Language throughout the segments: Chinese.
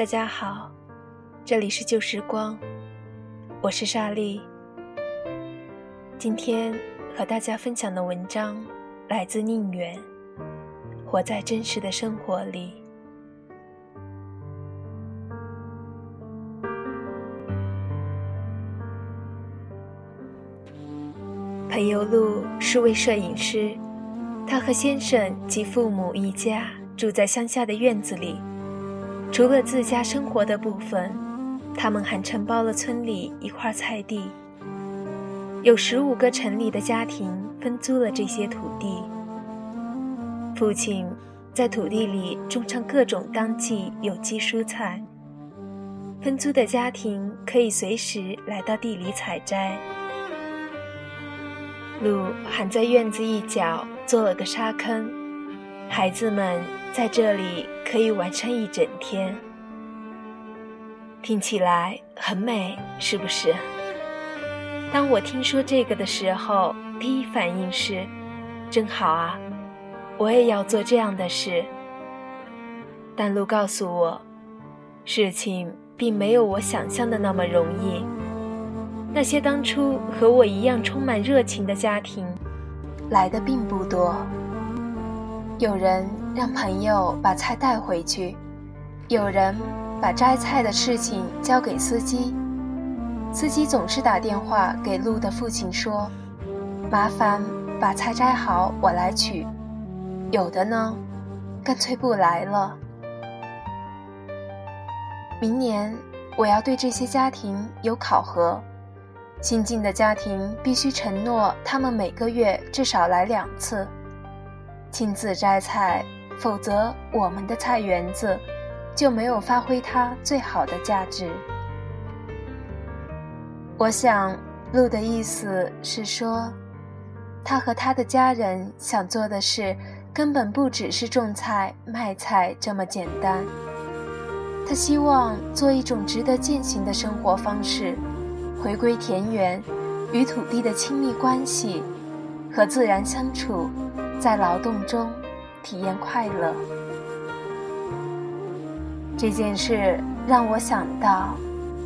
大家好，这里是旧时光，我是莎莉。今天和大家分享的文章来自宁远，活在真实的生活里。朋友陆是位摄影师，他和先生及父母一家住在乡下的院子里。除了自家生活的部分，他们还承包了村里一块菜地。有十五个城里的家庭分租了这些土地。父亲在土地里种上各种当季有机蔬菜。分租的家庭可以随时来到地里采摘。路还在院子一角做了个沙坑，孩子们在这里。可以玩上一整天，听起来很美，是不是？当我听说这个的时候，第一反应是：真好啊！我也要做这样的事。但路告诉我，事情并没有我想象的那么容易。那些当初和我一样充满热情的家庭，来的并不多。有人让朋友把菜带回去，有人把摘菜的事情交给司机。司机总是打电话给鹿的父亲说：“麻烦把菜摘好，我来取。”有的呢，干脆不来了。明年我要对这些家庭有考核，新进的家庭必须承诺，他们每个月至少来两次。亲自摘菜，否则我们的菜园子就没有发挥它最好的价值。我想，鹿的意思是说，他和他的家人想做的事根本不只是种菜卖菜这么简单。他希望做一种值得践行的生活方式，回归田园，与土地的亲密关系，和自然相处。在劳动中体验快乐，这件事让我想到，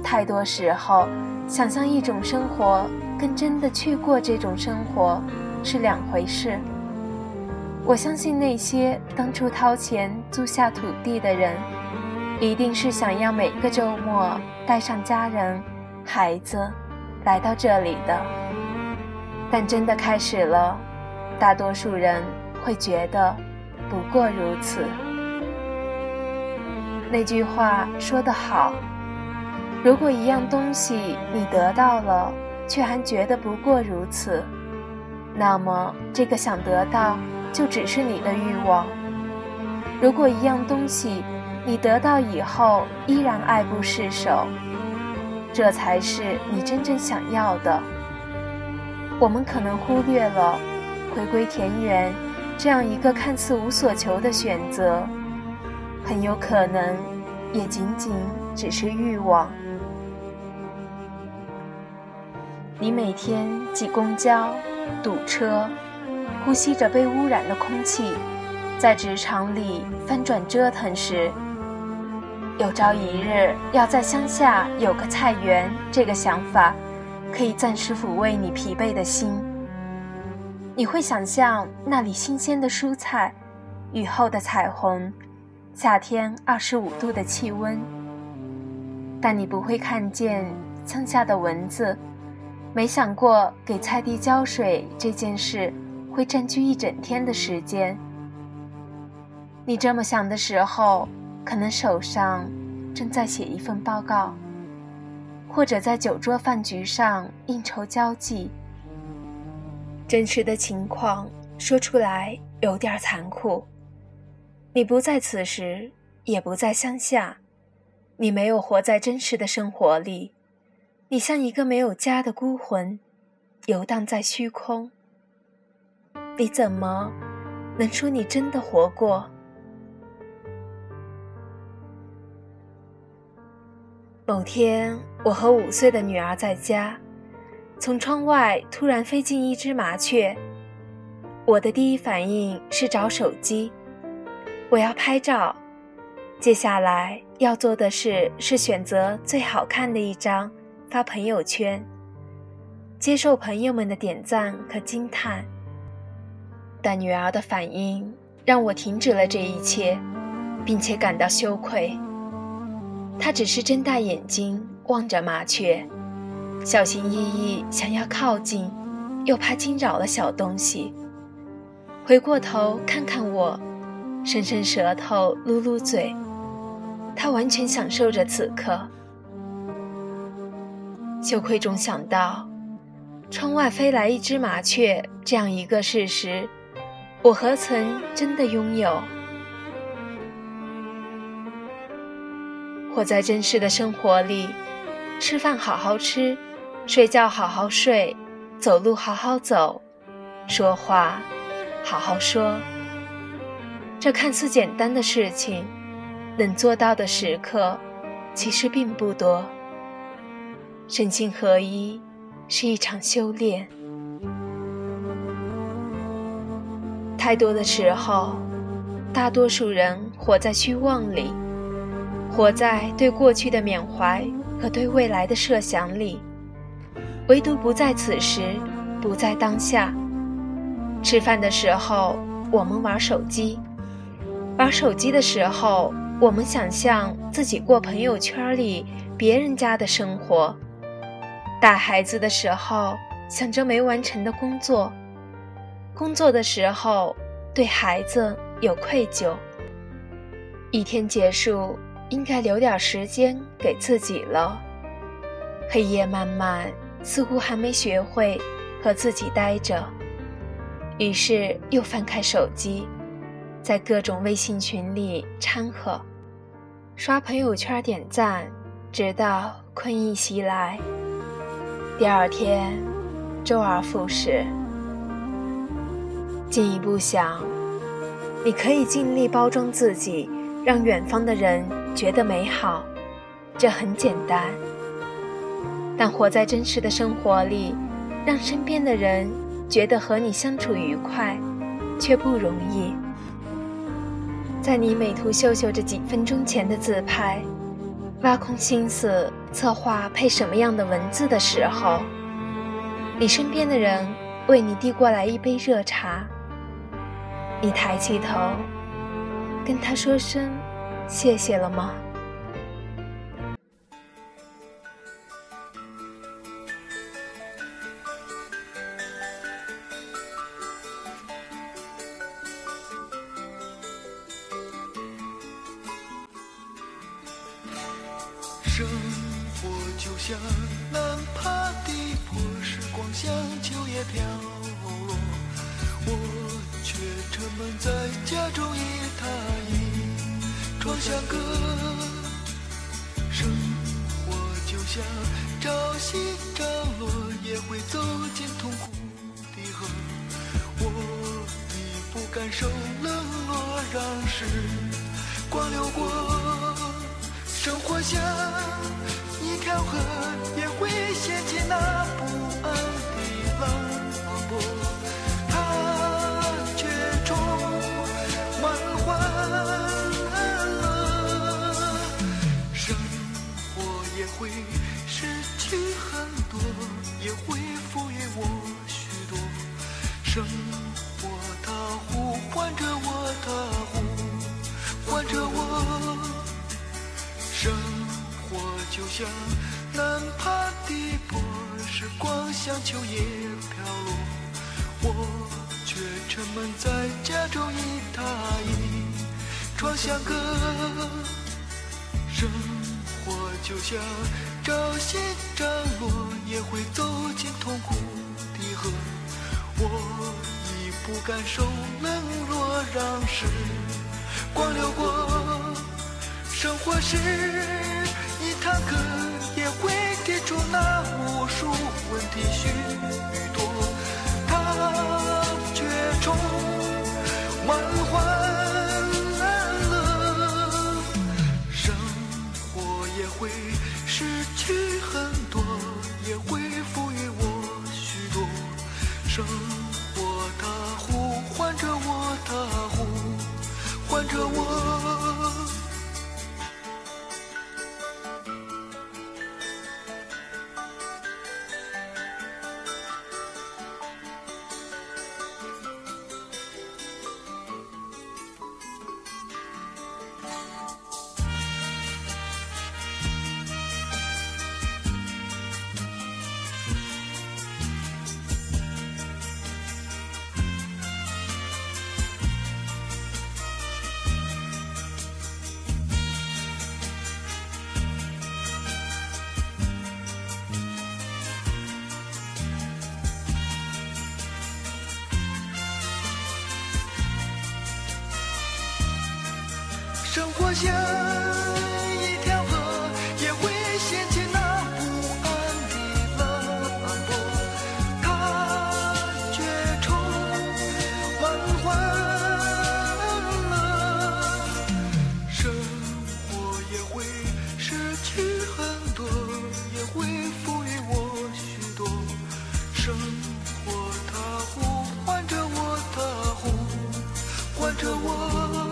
太多时候，想象一种生活跟真的去过这种生活是两回事。我相信那些当初掏钱租下土地的人，一定是想要每个周末带上家人、孩子来到这里的，但真的开始了。大多数人会觉得不过如此。那句话说得好：如果一样东西你得到了，却还觉得不过如此，那么这个想得到就只是你的欲望；如果一样东西你得到以后依然爱不释手，这才是你真正想要的。我们可能忽略了。回归田园，这样一个看似无所求的选择，很有可能也仅仅只是欲望。你每天挤公交、堵车，呼吸着被污染的空气，在职场里翻转折腾时，有朝一日要在乡下有个菜园，这个想法可以暂时抚慰你疲惫的心。你会想象那里新鲜的蔬菜，雨后的彩虹，夏天二十五度的气温。但你不会看见蹭下的蚊子，没想过给菜地浇水这件事会占据一整天的时间。你这么想的时候，可能手上正在写一份报告，或者在酒桌饭局上应酬交际。真实的情况说出来有点残酷。你不在此时，也不在乡下，你没有活在真实的生活里，你像一个没有家的孤魂，游荡在虚空。你怎么能说你真的活过？某天，我和五岁的女儿在家。从窗外突然飞进一只麻雀，我的第一反应是找手机，我要拍照。接下来要做的事是选择最好看的一张发朋友圈，接受朋友们的点赞和惊叹。但女儿的反应让我停止了这一切，并且感到羞愧。她只是睁大眼睛望着麻雀，小心翼翼想要靠近，又怕惊扰了小东西。回过头看看我，伸伸舌头，撸撸嘴。他完全享受着此刻。羞愧中想到，窗外飞来一只麻雀这样一个事实，我何曾真的拥有？活在真实的生活里，吃饭好好吃，睡觉好好睡，走路好好走，说话。好好说，这看似简单的事情，能做到的时刻，其实并不多。身心合一是一场修炼。太多的时候，大多数人活在虚妄里，活在对过去的缅怀和对未来的设想里，唯独不在此时，不在当下。吃饭的时候，我们玩手机；玩手机的时候，我们想象自己过朋友圈里别人家的生活；带孩子的时候，想着没完成的工作；工作的时候，对孩子有愧疚。一天结束，应该留点时间给自己了。黑夜漫漫，似乎还没学会和自己待着。于是又翻开手机，在各种微信群里掺和，刷朋友圈点赞，直到困意袭来。第二天，周而复始。进一步想，你可以尽力包装自己，让远方的人觉得美好，这很简单。但活在真实的生活里，让身边的人。觉得和你相处愉快，却不容易。在你美图秀秀这几分钟前的自拍，挖空心思策划配什么样的文字的时候，你身边的人为你递过来一杯热茶，你抬起头，跟他说声谢谢了吗？生活就像难爬的坡，时光像秋叶飘落，我却沉闷在家中一榻一窗相隔。生活就像朝夕涨落，也会走进痛苦的河。我已不感受冷落，让时光流过。生活像一条河，也会掀起那不安的浪生活就像难爬的坡，时光像秋叶飘落，我却沉闷在家中一榻一窗相隔。生活就像朝夕涨落，也会走进痛苦的河，我已不敢受冷落，让时光流过。生活是一堂课，也会提出那无数问题许多，它却充像一条河，也会掀起那不安的浪波，它却冲缓缓了。生活也会失去很多，也会赋予我许多。生活它呼唤着我，它呼唤着我。